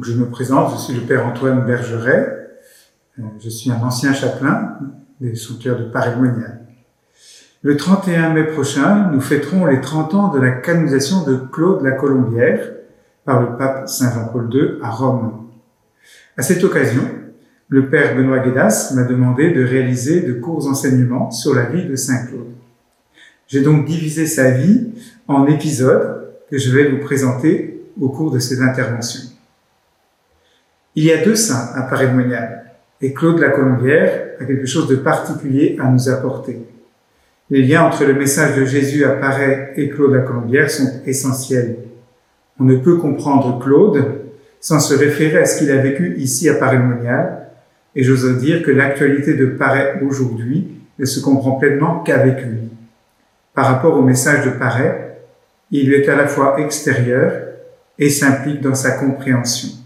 Je me présente, je suis le Père Antoine Bergeret. Euh, je suis un ancien chapelain des sanctuaires de Paris-Monial. Le 31 mai prochain, nous fêterons les 30 ans de la canonisation de Claude la Colombière par le pape Saint Jean-Paul II à Rome. À cette occasion, le Père Benoît Guédas m'a demandé de réaliser de courts enseignements sur la vie de Saint Claude. J'ai donc divisé sa vie en épisodes que je vais vous présenter au cours de ces interventions. Il y a deux saints à Paris-Monial, et Claude la Colombière a quelque chose de particulier à nous apporter. Les liens entre le message de Jésus à Paris et Claude la Colombière sont essentiels. On ne peut comprendre Claude sans se référer à ce qu'il a vécu ici à Paris-Monial, et j'ose dire que l'actualité de Paris aujourd'hui ne se comprend pleinement qu'avec lui. Par rapport au message de Paris, il lui est à la fois extérieur et s'implique dans sa compréhension.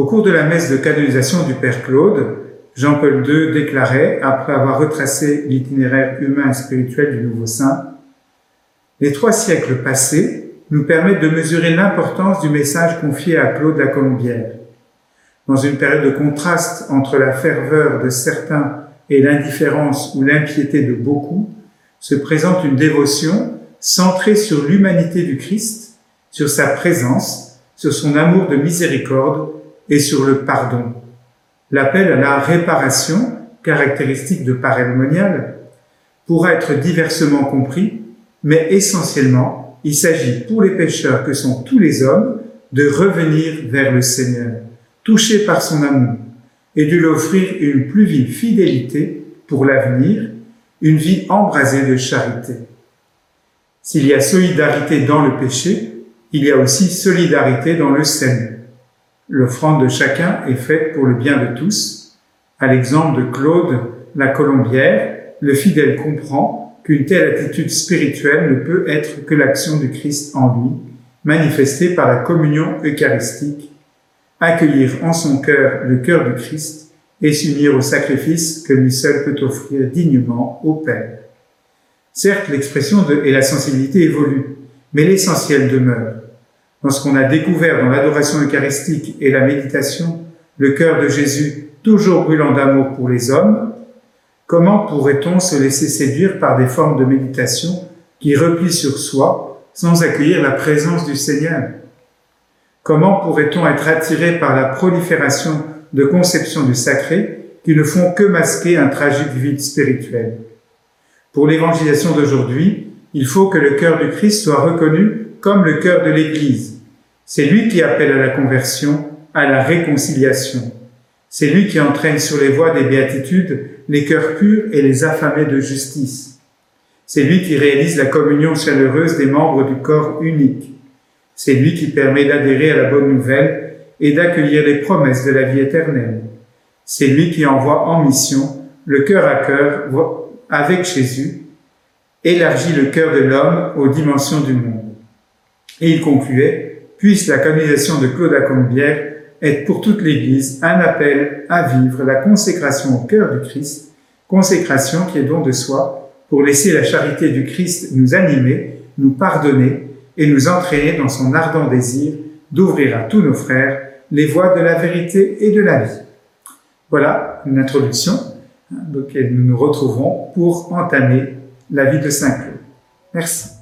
Au cours de la messe de canonisation du Père Claude, Jean-Paul II déclarait, après avoir retracé l'itinéraire humain et spirituel du nouveau saint, Les trois siècles passés nous permettent de mesurer l'importance du message confié à Claude la Colombière. Dans une période de contraste entre la ferveur de certains et l'indifférence ou l'impiété de beaucoup, se présente une dévotion centrée sur l'humanité du Christ, sur sa présence, sur son amour de miséricorde et sur le pardon. L'appel à la réparation, caractéristique de parémonial, pourra être diversement compris, mais essentiellement, il s'agit pour les pécheurs que sont tous les hommes de revenir vers le Seigneur, touchés par son amour, et de lui offrir une plus vive fidélité pour l'avenir, une vie embrasée de charité. S'il y a solidarité dans le péché, il y a aussi solidarité dans le salut. L'offrande de chacun est faite pour le bien de tous. À l'exemple de Claude la Colombière, le fidèle comprend qu'une telle attitude spirituelle ne peut être que l'action du Christ en lui, manifestée par la communion eucharistique, accueillir en son cœur le cœur du Christ et s'unir au sacrifice que lui seul peut offrir dignement au Père. Certes, l'expression et la sensibilité évoluent, mais l'essentiel demeure lorsqu'on a découvert dans l'adoration eucharistique et la méditation le cœur de Jésus toujours brûlant d'amour pour les hommes, comment pourrait-on se laisser séduire par des formes de méditation qui replient sur soi sans accueillir la présence du Seigneur? Comment pourrait-on être attiré par la prolifération de conceptions du sacré qui ne font que masquer un tragique vide spirituel? Pour l'évangélisation d'aujourd'hui, il faut que le cœur du Christ soit reconnu comme le cœur de l'Église. C'est lui qui appelle à la conversion, à la réconciliation. C'est lui qui entraîne sur les voies des béatitudes les cœurs purs et les affamés de justice. C'est lui qui réalise la communion chaleureuse des membres du corps unique. C'est lui qui permet d'adhérer à la bonne nouvelle et d'accueillir les promesses de la vie éternelle. C'est lui qui envoie en mission le cœur à cœur avec Jésus, élargit le cœur de l'homme aux dimensions du monde. Et il concluait, puisse la canonisation de Claude Colombière être pour toute l'Église un appel à vivre la consécration au cœur du Christ, consécration qui est don de soi pour laisser la charité du Christ nous animer, nous pardonner et nous entraîner dans son ardent désir d'ouvrir à tous nos frères les voies de la vérité et de la vie. Voilà une introduction dans laquelle nous nous retrouvons pour entamer la vie de Saint Claude. Merci.